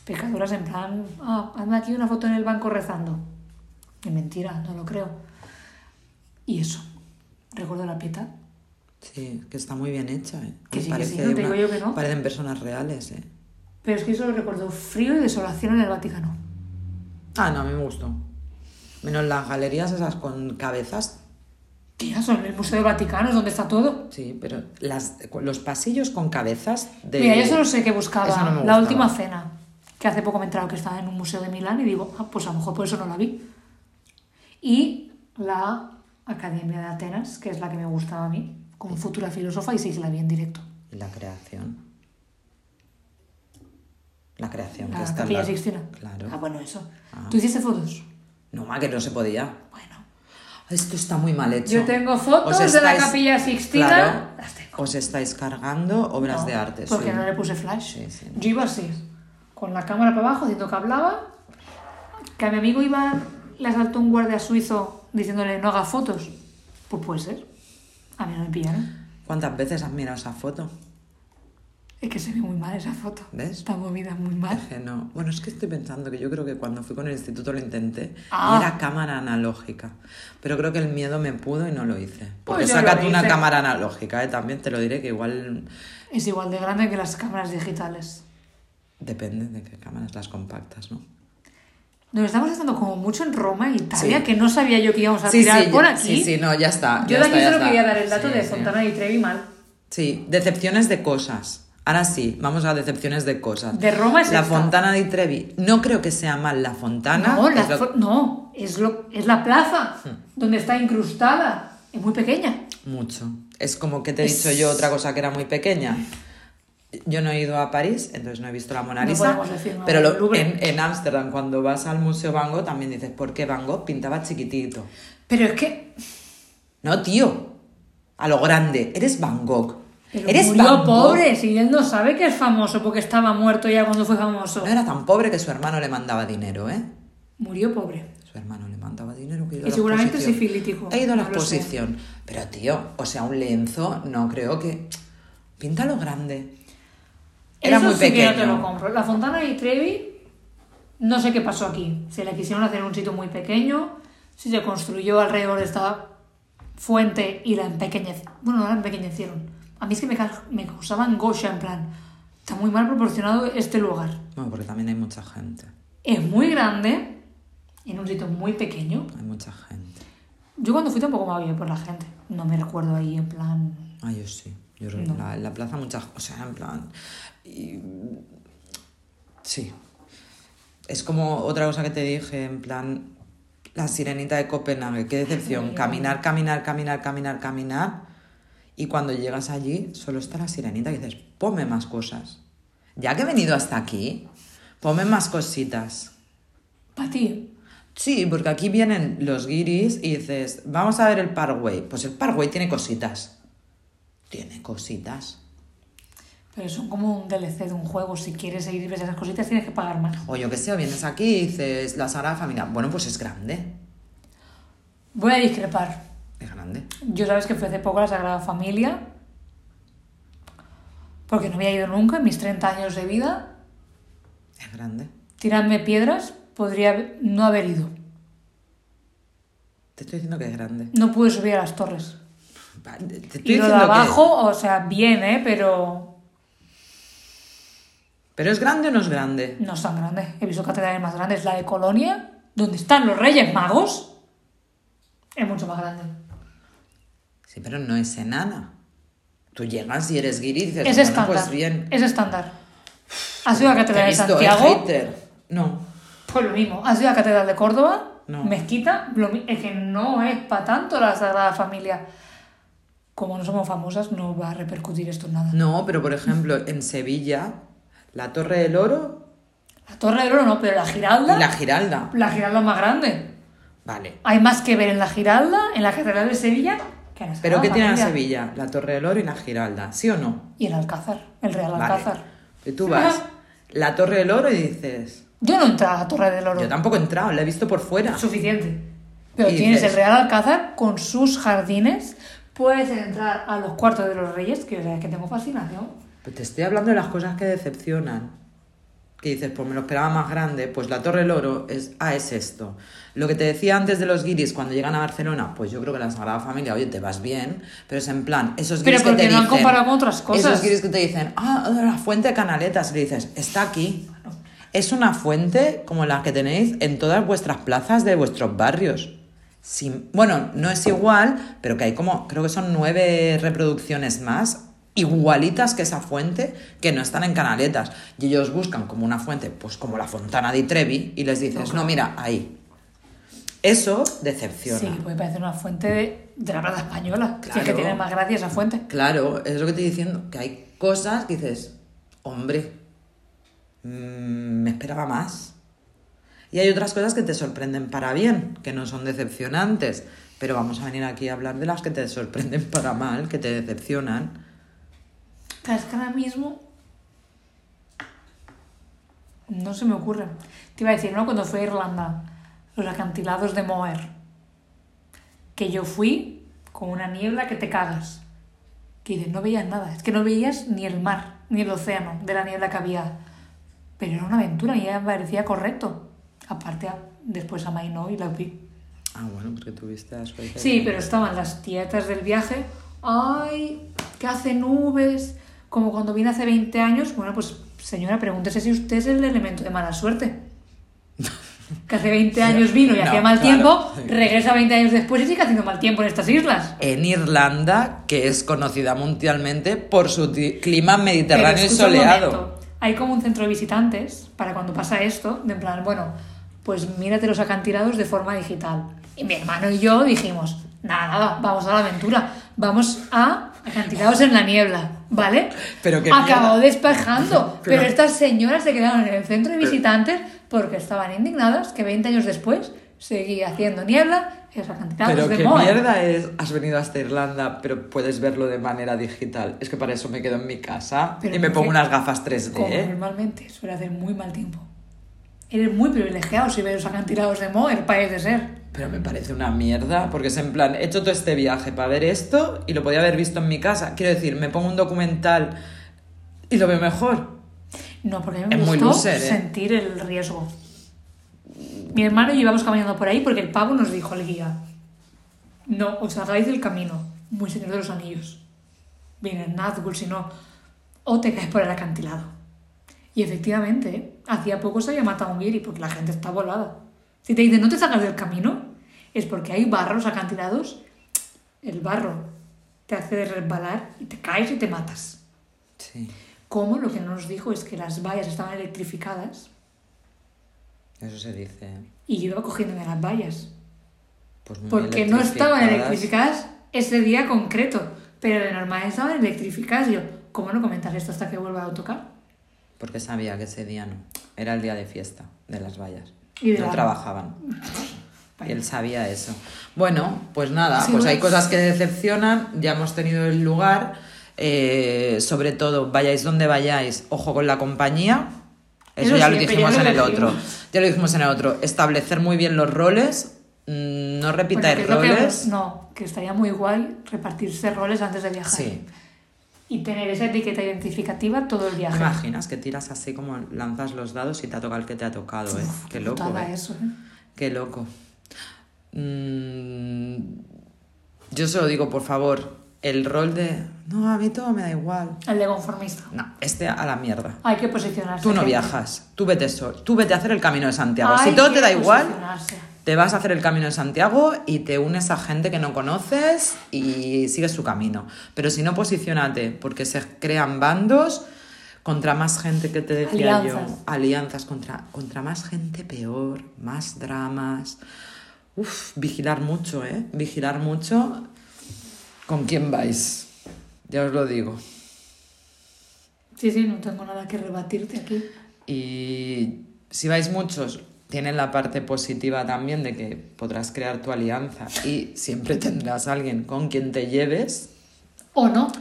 Pecadoras en plan, ah, anda aquí una foto en el banco rezando. Y mentira, no lo creo. Y eso, recuerdo la pieta. Sí, que está muy bien hecha, ¿eh? Que sí, que Parece sí, no te digo una- yo que no. Parecen personas reales, ¿eh? Pero es que solo recuerdo frío y desolación en el Vaticano. Ah, no, a mí me gustó. Menos las galerías esas con cabezas. Tía, son el Museo del Vaticano, es donde está todo. Sí, pero las, los pasillos con cabezas de... Mira, yo solo sé que buscaba Eso no la última cena, que hace poco me he enterado que estaba en un museo de Milán y digo, ah, pues a lo mejor por eso no la vi. Y la Academia de Atenas, que es la que me gustaba a mí, como futura filósofa, y que la vi en directo. La creación. La creación. que La está al Capilla. Sixtina. Claro. Ah, bueno, eso. Ah. ¿Tú hiciste fotos? No, ma, que no se podía. Bueno. Esto está muy mal hecho. Yo tengo fotos Os de la Capilla Sixtina. Claro, Las tengo. os estáis cargando obras No, de arte. Porque sí. no le puse flash. Sí, sí. Yo iba así, con la cámara para abajo, haciendo que hablaba. Que a mi amigo iba, le asaltó un guardia suizo diciéndole no haga fotos. Pues puede ser. A mí no me pillaron. ¿Cuántas veces has mirado esa foto? Es que se ve muy mal esa foto. ¿Ves? Está movida muy mal. Es que no. Bueno, es que estoy pensando que yo creo que cuando fui con el instituto lo intenté Ah. y era cámara analógica. Pero creo que el miedo me pudo y no lo hice. Porque Pues yo lo sácate una cámara analógica, ¿eh? También te lo diré que igual Es igual de grande que las cámaras digitales. depende de qué cámaras las compactas, ¿no? Nos estamos estando como mucho en Roma e Italia, Sí. que no sabía yo que íbamos a Sí, tirar sí, por aquí. sí, sí, no, ya está. Yo ya de aquí está, solo quería dar el dato de. Fontana di Trevi mal. Sí, decepciones de cosas. Ahora sí, vamos a decepciones de cosas. De Roma es La esta. Fontana di Trevi. No creo que sea mal la Fontana. No, la es lo- no es, lo, es la plaza Hmm. donde está incrustada. Es muy pequeña. Mucho. Es como que te he Es- dicho yo otra cosa que era muy pequeña. Yo no he ido a París, entonces no he visto la Mona Lisa. decir pero lo- en Ámsterdam, cuando vas al Museo Van Gogh, también dices, ¿por qué Van Gogh pintaba chiquitito? Pero es que No, tío. A lo grande. Eres Van Gogh. pero Eres murió Van Gogh. pobre. Si él no sabe que es famoso porque estaba muerto ya cuando fue famoso. No era tan pobre que su hermano le mandaba dinero, ¿eh? Murió pobre. Su hermano le mandaba dinero. que Y seguramente exposición. sifilítico, He ido a la lo exposición. Pero, tío, o sea, un lienzo, no creo que. Píntalo grande. Era Eso muy sí que pequeño. no te lo compro. La Fontana di Trevi, no sé qué pasó aquí. Se la quisieron hacer en un sitio muy pequeño, si se construyó alrededor de esta fuente y la empequeñecieron. Bueno, no la empequeñecieron. A mí es que me, me causaba angoscia, en plan, está muy mal proporcionado este lugar. Bueno, porque también hay mucha gente. Es muy grande, en un sitio muy pequeño. Hay mucha gente. Yo cuando fui tampoco me había por la gente. No me recuerdo ahí en plan... Ah, yo sí. Yo creo No. la, plaza mucha O sea, en plan. y- sí. Es como otra cosa que te dije, en plan. La sirenita de Copenhague, qué decepción. Caminar, caminar, caminar, caminar, caminar. Y cuando llegas allí, solo está la sirenita y dices, ponme más cosas. Ya que he venido hasta aquí, ponme más cositas. Para ti. Sí, porque aquí vienen los guiris y dices, vamos a ver el Parkway. Pues el Parkway tiene cositas. Tiene cositas. Pero son como un DLC de un juego. Si quieres seguir y ves esas cositas, tienes que pagar más. O yo qué sé, vienes aquí y dices, la Sagrada Familia. Bueno, pues es grande. Voy a discrepar. Es grande. Yo sabes que fui hace poco a la Sagrada Familia. Porque no había ido nunca en mis 30 años de vida. Es grande. Tirarme piedras, podría no haber ido. Te estoy diciendo que es grande. No pude subir a las torres. Te estoy Y lo de que- abajo, o sea, bien, ¿eh? Pero ¿Pero es grande o no es grande? no es tan grande. He visto catedrales más grandes. La de Colonia, donde están los Reyes Magos, es mucho más grande. Sí, pero no es enana. Tú llegas y eres guiri y dices, Es bueno, estándar. pues bien. Es estándar. ¿Has ido a la ¿Te he Catedral de Santiago? No. Pues lo mismo. ¿Has ido a la Catedral de Córdoba? No. Mezquita, lo es que no es para tanto la Sagrada Familia. Como no somos famosas, no va a repercutir esto en nada. No, pero por ejemplo, en Sevilla, la Torre del Oro La Torre del Oro no, pero la Giralda, la la, Giralda. Giralda es más grande. Vale. Hay más que ver en la Giralda, en la Catedral de Sevilla, que en la ¿Pero qué tiene la. Sevilla? La Torre del Oro y la Giralda, ¿sí o no? Y el Alcázar, el Real Vale. Alcázar. Y tú vas, la Torre del Oro y dices, Yo no he entrado a la Torre del Oro. yo tampoco he entrado, la he visto por fuera. Suficiente. Pero Y tienes dices- el Real Alcázar con sus jardines. Puedes entrar a los cuartos de los reyes, que es que tengo fascinación. Pero te estoy hablando de las cosas que decepcionan. Que dices, pues me lo esperaba más grande, pues la Torre del Oro es, ah, es esto. Lo que te decía antes de los guiris cuando llegan a Barcelona, pues yo creo que la Sagrada Familia, oye, te vas bien, pero es en plan, esos Pero guiris que porque te no dicen... con otras cosas. Esos guiris que te dicen, ah, la fuente de Canaletas, y le dices, está aquí. Es una fuente como la que tenéis en todas vuestras plazas de vuestros barrios. Sin- bueno, no es igual, pero que hay como, creo que son nueve reproducciones más, igualitas que esa fuente, que no están en canaletas. Y ellos buscan como una fuente, pues como la Fontana di Trevi, y les dices, no, mira, ahí. Eso decepciona. Sí, puede parecer una fuente de, de la Plaza Española. Si es que Claro. tiene más gracia esa fuente. Claro, es lo que estoy diciendo, que hay cosas que dices, hombre, mm, me esperaba más. Y hay otras cosas que te sorprenden para bien, que no son decepcionantes. Pero vamos a venir aquí a hablar de las que te sorprenden para mal, que te decepcionan. Es que ahora mismo no se me ocurre. Te iba a decir, ¿no? Cuando fui a Irlanda, los acantilados de Moher. que yo fui con una niebla que te cagas. Que dices, no veías nada, es que no veías ni el mar, ni el océano de la niebla que había. Pero era una aventura y ya me parecía correcto. Aparte, a- después a no y la vi. Ah, bueno, porque tuviste suerte. Sí, pero estaban las tietas del viaje. Ay, que hace nubes. Como cuando vine hace 20 años. Bueno, pues señora, pregúntese si usted es el elemento de mala suerte. Que hace 20 años vino y No, hacía mal claro, tiempo, regresa 20 años después y sigue haciendo mal tiempo en estas islas. En Irlanda, que es conocida mundialmente por su clima mediterráneo y soleado. Hay como un centro de visitantes para cuando pasa esto, de en plan, bueno, pues mírate los acantilados de forma digital. Y mi hermano y yo dijimos, nada, nada, vamos a la aventura, vamos a acantilados en la niebla, ¿vale? Pero Acabó despejando, Pero- pero estas señoras se quedaron en el centro de visitantes porque estaban indignadas que 20 años después seguía haciendo niebla en los acantilados Pero qué mierda es, has venido hasta Irlanda, pero puedes verlo de manera digital. Es que para eso me quedo en mi casa Pero y me ¿por pongo unas gafas 3D. Como ¿eh? normalmente suele hacer muy mal tiempo. Eres muy privilegiado si ves los acantilados de Moher, parece ser. Pero me parece una mierda, porque es en plan, he hecho todo este viaje para ver esto y lo podía haber visto en mi casa. Quiero decir, me pongo un documental y lo veo mejor. No, porque a mí me Es gustó loser, ¿eh? sentir el riesgo. Mi hermano y yo íbamos caminando por ahí porque el pavo nos dijo el guía. No os hagáis del camino, muy señor de los anillos. Viene Nazgûl, si no, o te caes por el acantilado. Y efectivamente, ¿eh? hacía poco se había matado a un guiri porque la gente está volada. Si te dicen no te salgas del camino, es porque hay barros acantilados. El barro te hace resbalar y te caes y te matas. Sí, Como lo que no nos dijo es que las vallas estaban electrificadas eso se dice. ¿eh? y yo iba cogiéndome las vallas. Pues Porque no estaban electrificadas. electrificadas ese día concreto, pero de normal estaban electrificadas. Y yo, ¿cómo no comentas esto hasta que vuelva a autocar? Porque sabía que ese día no. Era el día de fiesta de las vallas. Y de no la- trabajaban. Y él sabía eso. Bueno, pues nada, Sí, pues hay cosas que decepcionan. Ya hemos tenido el lugar. eh, sobre todo, vayáis donde vayáis, ojo con la compañía. Eso, Eso ya lo dijimos en el otro. Ya lo dijimos en el otro. Establecer muy bien los roles. mm, No repitáis Bueno, que- roles. no, que estaría muy guay repartirse roles antes de viajar. Sí. Y tener esa etiqueta identificativa todo el ¿Te viaje. imaginas que tiras así como lanzas los dados y te ha tocado el que te ha tocado, eh? Qué loco, eh. eso, ¿eh? Qué loco. Mm, yo se lo digo, por favor, el rol de... No, a mí todo me da igual. El de conformista. No, este a la mierda. Hay que posicionarse. Tú no gente. viajas, tú vete solo, tú vete a hacer el camino de Santiago. Hay si todo que te da igual. Te vas a hacer el camino de Santiago y te unes a gente que no conoces y sigues su camino. Pero si no, posicionate, porque se crean bandos contra más gente que te decía Alianzas. yo. Alianzas contra, contra más gente peor, más dramas. Uf, vigilar mucho, ¿eh? Vigilar mucho con quién vais. Ya os lo digo. Sí, sí, no tengo nada que rebatirte aquí. Y si vais muchos, tienen la parte positiva también de que podrás crear tu alianza y siempre tendrás alguien con quien te lleves, O no.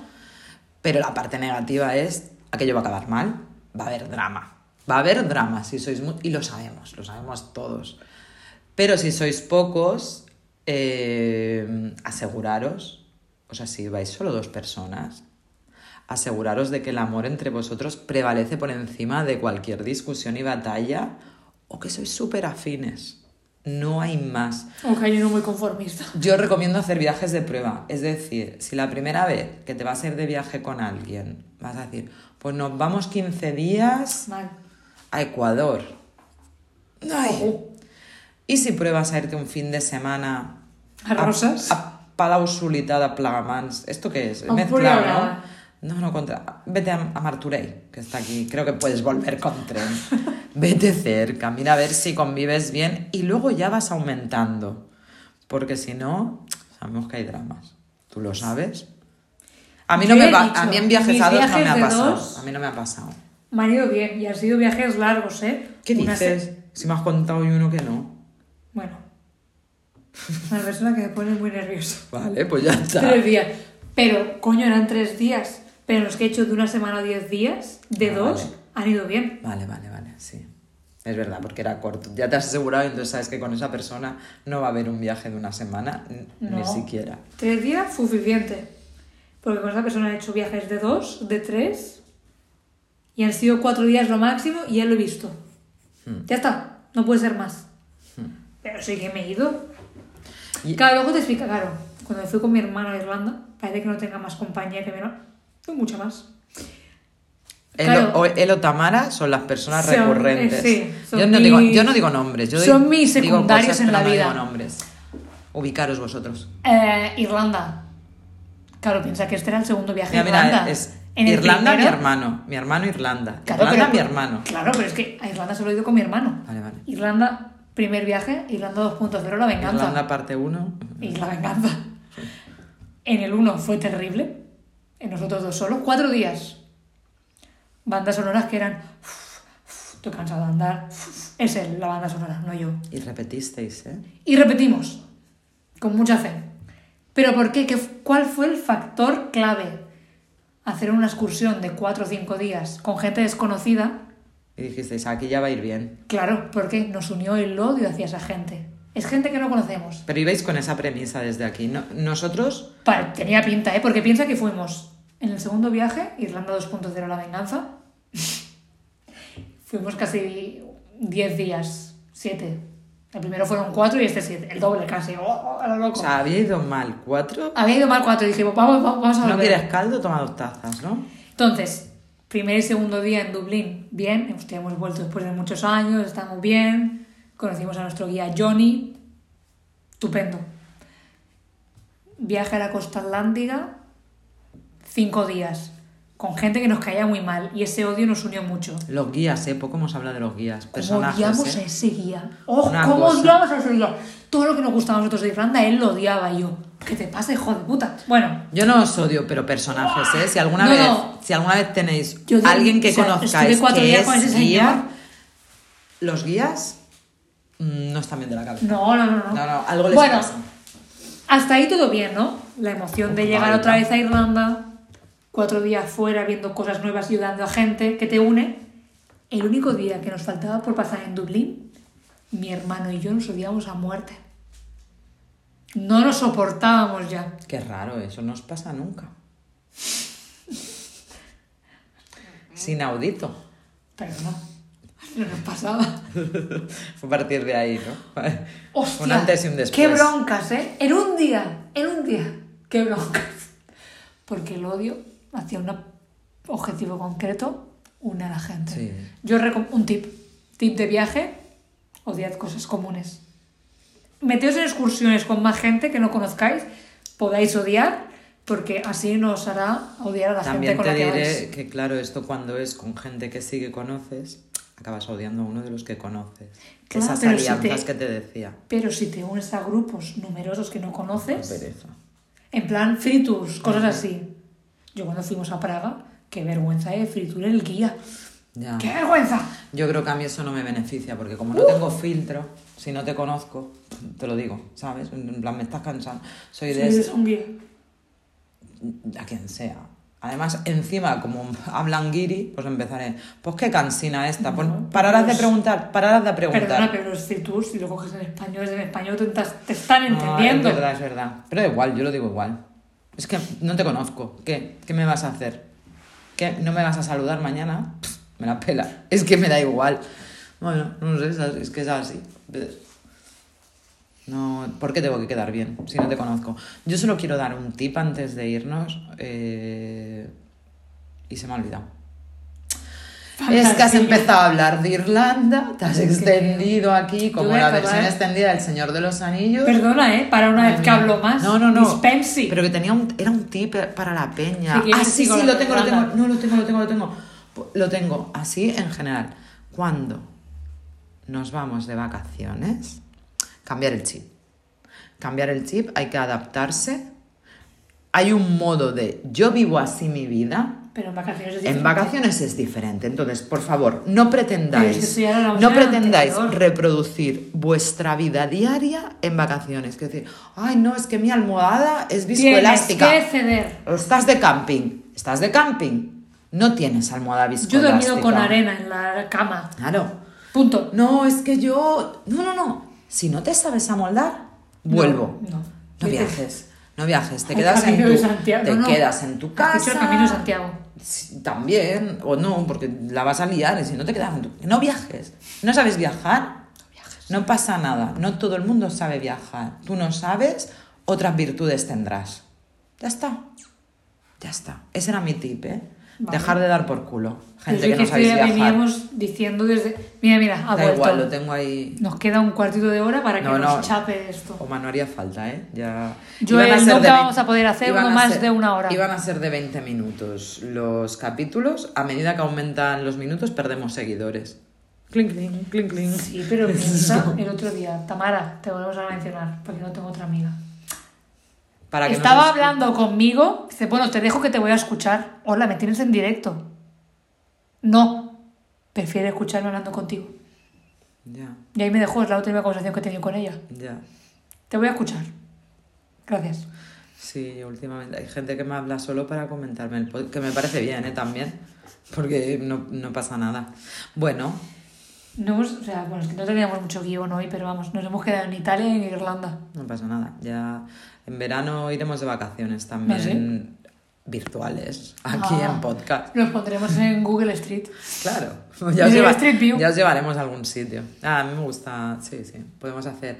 pero la parte negativa es aquello va a acabar mal, va a haber drama. Va a haber drama si sois mu- y lo sabemos, lo sabemos todos. Pero si sois pocos, eh, aseguraros, o sea, si vais solo dos personas, aseguraros de que el amor entre vosotros prevalece por encima de cualquier discusión y batalla o que sois súper afines. No hay más. O que hay uno muy conformista. Yo recomiendo hacer viajes de prueba. Es decir, si la primera vez que te vas a ir de viaje con alguien vas a decir, pues nos vamos 15 días Mal. a Ecuador. Ay. Ojo. ¿Y si pruebas a irte un fin de semana A Rosas? A, Palau Solità de Plegamans. ¿Esto qué es? Un Puigdemont. ¿no? No, no, contra... Vete a, a Martorell, que está aquí. Creo que puedes volver con tren. Vete cerca, mira a ver si convives bien y luego ya vas aumentando. Porque si no, sabemos que hay dramas. ¿Tú lo sabes? A mí, no me dicho, a mí en viajes a dos no me ha pasado. dos- A mí no me ha pasado. Me han ido bien y han sido viajes largos, ¿eh? ¿Qué Una se- dices? Si me has contado y uno que no. Bueno. Una persona que me pone muy nervioso. Vale, pues ya está. Tres días. Pero, coño, eran tres días. Pero los que he hecho de una semana a diez días, de Ah, dos, vale. Han ido bien. Vale, vale, vale, sí. Es verdad, porque era corto. Ya te has asegurado, entonces sabes que con esa persona no va a haber un viaje de una semana, n- ni No. siquiera. Tres días suficiente. Porque con esa persona he hecho viajes de dos, de tres. Y han sido cuatro días lo máximo y ya lo he visto. Hmm. Ya está, no puede ser más. Pero sí que me he ido. Y- Claro, luego te explica, claro. Cuando fui con mi hermano a Irlanda, parece que no tenga más compañía que hermano. Tengo mucha más. Él, Claro. o, él o Tamara son las personas Son- recurrentes. eh, sí, son yo, no digo, yo no digo nombres, yo son digo- mis digo secundarios cosas, en la no vida. digo nombres. Ubicaros vosotros. Eh, Irlanda. Claro, piensa que este era el segundo viaje Mira, a mira, Irlanda. es En Irlanda mi hermano, mi hermano Irlanda. Claro, Irlanda pero- mi hermano. Claro, pero es que a Irlanda solo he ido con mi hermano. Vale, vale. Irlanda, primer viaje, Irlanda 2.0, la venganza. Irlanda parte 1. Y la venganza. En el 1 fue terrible. En nosotros dos solos, cuatro días. Bandas sonoras que eran. "Uf, uf, Estoy cansado de andar. uf". Es él, la banda sonora, no yo. Y repetisteis, ¿eh? Y repetimos, con mucha fe. ¿Pero por qué? ¿Qué ¿Cuál fue el factor clave? Hacer una excursión de cuatro o cinco días con gente desconocida. Y dijisteis, aquí ya va a ir bien. Claro, porque nos unió el odio hacia esa gente. Es gente que no conocemos. Pero ibais con esa premisa desde aquí. No- nosotros, Pa- tenía pinta, ¿eh? Porque piensa que fuimos en el segundo viaje, Irlanda 2.0 la venganza. fuimos casi 10 días, 7. El primero fueron 4 y este 7, el doble casi. ¡Oh, oh, a lo o sea, había ido mal cuatro. Había ido mal 4 y dijimos, vamos, vamos, vamos a No volver. quieres caldo, toma dos tazas, ¿no? Entonces, primer y segundo día en Dublín, bien, hostia, hemos vuelto después de muchos años, estamos bien, conocimos a nuestro guía Johnny, estupendo. Viaje a la costa atlántica, cinco días, con gente que nos caía muy mal y ese odio nos unió mucho. Los guías, ¿eh? Poco hemos hablado de los guías. ¿Cómo Personajes, odiamos ¿eh? a ese guía? ¡Oh, Una cómo cosa. odiamos a ese guía! Todo lo que nos gustaba a nosotros de Irlanda, él lo odiaba y yo. ¿Qué te pasa, hijo de puta? Bueno, Yo no os odio, pero personajes, ¿eh? Si alguna, No, vez, no. si alguna vez tenéis alguien que o sea, conozcáis cuatro que días es con ese guía, señor. los guías mm, no están bien de la cabeza. no, no, no. no. No, no, algo les bueno, pasa. Hasta ahí todo bien, ¿no? La emoción de llegar otra vez a Irlanda, cuatro días fuera viendo cosas nuevas y ayudando a gente que te une. El único día que nos faltaba por pasar en Dublín, mi hermano y yo nos odiábamos a muerte. No nos soportábamos ya. Qué raro, eso no os pasa nunca. Es inaudito. Pero no, no nos pasaba. Fue a partir de ahí, ¿no? Hostia, un antes y un después. Qué broncas, ¿eh? En un día, en un día. Qué broncas. Porque el odio hacia un objetivo concreto une a la gente. Sí. Yo un tip, tip de viaje, odiad cosas comunes. Meteos en excursiones con más gente que no conozcáis, podáis odiar, porque así nos hará odiar a la También gente con te la que diré vais. que, claro, esto cuando es con gente que sí que conoces, acabas odiando a uno de los que conoces. Claro, Esas pero si alianzas te- que te decía. Pero si te unes a grupos numerosos que no conoces. En plan free tours, cosas así. Yo cuando fuimos a Praga, qué vergüenza de free tour el guía. Ya. ¡Qué vergüenza! Yo creo que a mí eso no me beneficia, porque como Uh. no tengo filtro, si no te conozco, te lo digo, ¿sabes? En plan, me estás cansando. Soy de... Un guía. a quien sea. Además, encima, como hablan guiri, pues empezaré. Pues qué cansina esta. Pues No, pararás de pues- preguntar, pararás de preguntar. Perdona, pero free tours, si lo coges en español, es en español, te, estás- te están No, entendiendo. es verdad, es verdad. Pero igual, yo lo digo igual. Es que no te conozco. ¿Qué? ¿Qué me vas a hacer? ¿Qué? ¿No me vas a saludar mañana? Me la pela. Es que me da igual. Bueno, no sé, es que es así. No, ¿por qué tengo que quedar bien si no te conozco? Yo solo quiero dar un tip antes de irnos eh, y se me ha olvidado. Es que has empezado a hablar de Irlanda, te has Es extendido aquí como la acabar- versión extendida del Señor de los Anillos. Perdona, ¿eh? Para una vez que hablo más. No, no, no. Dispensi. Pero que tenía un, era un tip para la peña. Si ah, sí, sí, lo tengo, lo tengo. No, lo tengo, lo tengo, lo tengo. Lo tengo así en general. Cuando nos vamos de vacaciones, cambiar el chip. Cambiar el chip, hay que adaptarse. Hay un modo de yo vivo así mi vida. Pero en vacaciones es En diferente. vacaciones es diferente. Entonces, por favor, no pretendáis, no pretendáis anterior. reproducir vuestra vida diaria en vacaciones. Que decir, ay, no, es que mi almohada es Tienes viscoelástica. que ceder. Estás de camping. Estás de camping. No tienes almohada Yo he viscoelástica. dormido con arena en la cama. Claro. Punto. No, es que yo. No, no, no. Si no te sabes amoldar, vuelvo. No. no. No viajes. No viajes. Te quedas en tu, Santiago, te no. quedas en tu casa. el camino de Santiago. También, o no, porque la vas a liar y si no te quedas en tu... No viajes. ¿No sabes viajar? No pasa nada. No todo el mundo sabe viajar. Tú no sabes, otras virtudes tendrás. Ya está. Ya está. Ese era mi tip, ¿eh? Vale. Dejar de dar por culo. Gente Desde que no sabéis viajar. veníamos diciendo desde... Mira, mira, ha Da vuelto. igual, lo tengo ahí. Nos queda un cuartito de hora para que No, nos no. chape esto. Oma, no haría falta, ¿eh? Ya... Joel, Iban a ser nunca de vamos a poder hacer uno más ser- de una hora. Iban a ser de 20 minutos los capítulos. A medida que aumentan los minutos, perdemos seguidores. Clink, clink, clink, clink. Sí, pero piensa el otro día. Tamara, te volvemos a mencionar, porque no tengo otra amiga. Para que Estaba nos hablando conmigo, dice, bueno, te dejo que te voy a escuchar. Hola, ¿me tienes en directo? No, prefiere escucharme hablando contigo. Ya, Y ahí me dejó, es la última conversación que he tenido con ella. ya. Te voy a escuchar. Gracias. Sí, últimamente hay gente que me habla solo para comentarme el podcast, que me parece bien, ¿eh? También, porque no, no pasa nada. Bueno, No o sea, bueno, es que no teníamos mucho guion hoy, pero vamos, nos hemos quedado en Italia y en Irlanda. no pasa nada. Ya en verano iremos de vacaciones también virtuales, aquí Ah. en podcast. Los pondremos en Google Street. Claro, ya os, lleva- Street View. ya os llevaremos a algún sitio. Ah, a mí me gusta, sí, sí, podemos hacer...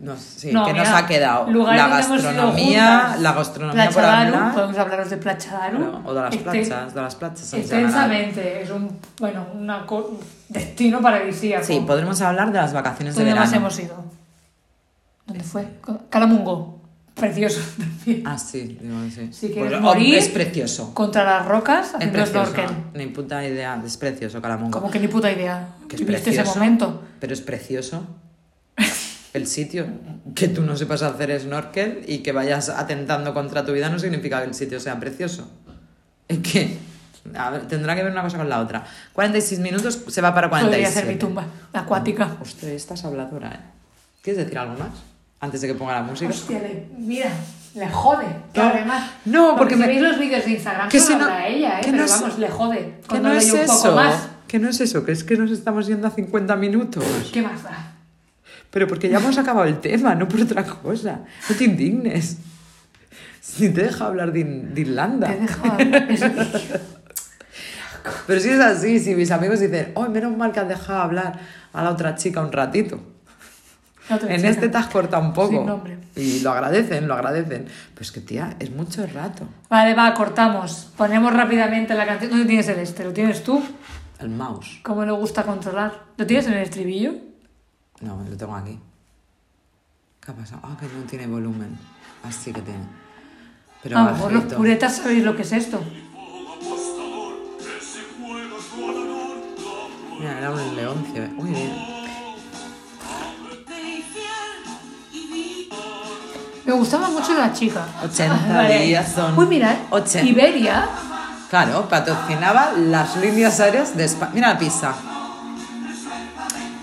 No, sí, No, que nos ha quedado la gastronomía, la gastronomía por hablar, podemos hablaros de Plachadaru. Claro, o de las Este- plazas, de las plazas en general. Extensamente, es un, bueno, una co- un destino paradisíaco. Sí, podremos hablar de las vacaciones de ¿Dónde más verano. hemos ido? ¿Dónde fue? Calamungo. Precioso también. Ah, sí, digo, sí. Si quieres Pues, morir, es precioso. Contra las rocas, Es precioso. snorkel. Ni puta idea, es precioso Calamungo. Como que ni puta idea. Que es ¿Viste ese precioso, momento? Pero es precioso. El sitio. Que tú no sepas hacer snorkel y que vayas atentando contra tu vida no significa que el sitio sea precioso. Es que ver, tendrá que ver una cosa con la otra. 46 minutos se va para 47. Podría ser mi tumba acuática. Ostras, estás habladora, ¿eh? ¿Quieres decir algo más? Antes de que ponga la música. Hostia, le- mira, le jode. Que No, además. no, porque si me- veis los vídeos de Instagram, Que solo si no- habla ella, ¿eh? que Pero no es- vamos, le jode. Que Cuando no le es un poco eso. más. Que no es eso, que es que nos estamos yendo a 50 minutos. ¿Qué más da? Pero porque ya hemos acabado el tema, no por otra cosa. No te indignes. Si te deja hablar de, de Irlanda. Te deja. Pero si es así, si mis amigos dicen, oh, menos mal que has dejado hablar a la otra chica un ratito. En este te has cortado un poco. Sin nombre. Y lo agradecen, lo agradecen. Pues que, tía, es mucho rato. Vale, va, cortamos. Ponemos rápidamente la canción. ¿Dónde tienes el este? ¿Lo tienes tú? El mouse. ¿Cómo le gusta controlar? ¿Lo tienes en el estribillo? No, lo tengo aquí. ¿Qué ha pasado? Ah, que no tiene volumen. Así que tiene. Pero a lo mejor los puretas sabéis lo que es esto. Mira, era un leoncio. Muy bien. Me gustaba mucho la chica. 80 días son. Uy, mira, ¿eh? 80. Iberia. Claro, patrocinaba las líneas aéreas de España. Mira, Pisa.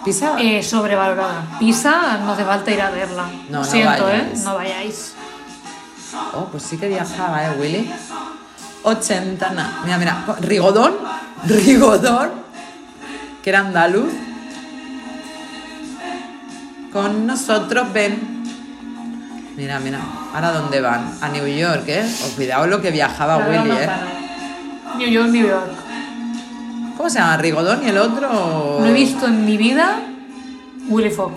Pisa. Eh, sobrevalorada. Pisa, no hace falta ir a verla. No, Lo no siento, vayáis. ¿eh? No vayáis. Oh, pues sí que viajaba, ¿eh, Willy? 80, na- Mira, mira. Rigodón. Rigodón. Que era andaluz. Con nosotros ven. Mira, mira. Ahora, ¿dónde van? A New York, ¿eh? O cuidado lo que viajaba Willy, no, ¿eh? New York, New York. ¿Cómo se llama? ¿Rigodón y el otro? No he visto en mi vida Willy Fogg.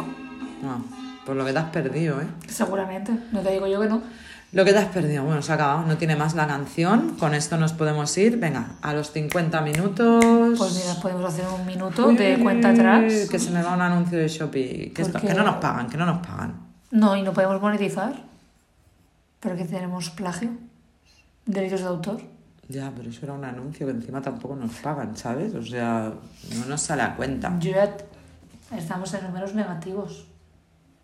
No, por lo que te has perdido, ¿eh? Seguramente. No te digo yo que no. Lo que te has perdido, bueno, se ha acabado, no tiene más la canción, con esto nos podemos ir, venga, a los 50 minutos... Pues mira, podemos hacer un minuto de cuenta atrás. Que se me va un anuncio de Shopee, que, esto- que no nos pagan, que no nos pagan. No, y no podemos monetizar. Porque tenemos plagio. Derechos de autor. Ya, pero eso era un anuncio que encima tampoco nos pagan, ¿sabes? O sea, no nos sale a cuenta. Yo ya estamos en números negativos.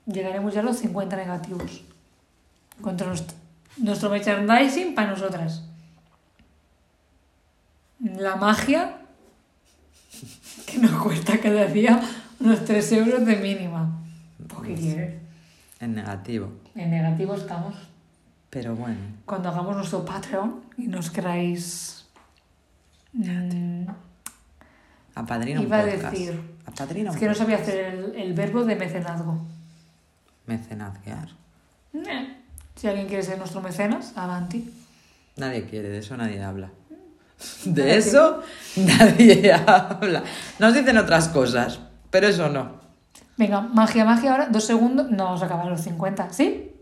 Llegaremos ya a los 50 negativos. Contra nuestro, nuestro merchandising para nosotras. La magia que nos cuesta cada día unos 3 euros de mínima. ¿Por qué quieres? En negativo. En negativo estamos. Pero bueno, Cuando hagamos nuestro Patreon y nos queráis... mm, a padrino un Iba a decir, Apadrina Es un que no sabía hacer el, el verbo de mecenazgo. Mecenazguear. Eh. Si alguien quiere ser nuestro mecenas, avanti. Nadie quiere, de eso nadie habla. De eso nadie habla. Nos dicen otras cosas, pero eso no. Venga, magia, magia ahora, dos segundos. No, os acaban los 50, ¿sí?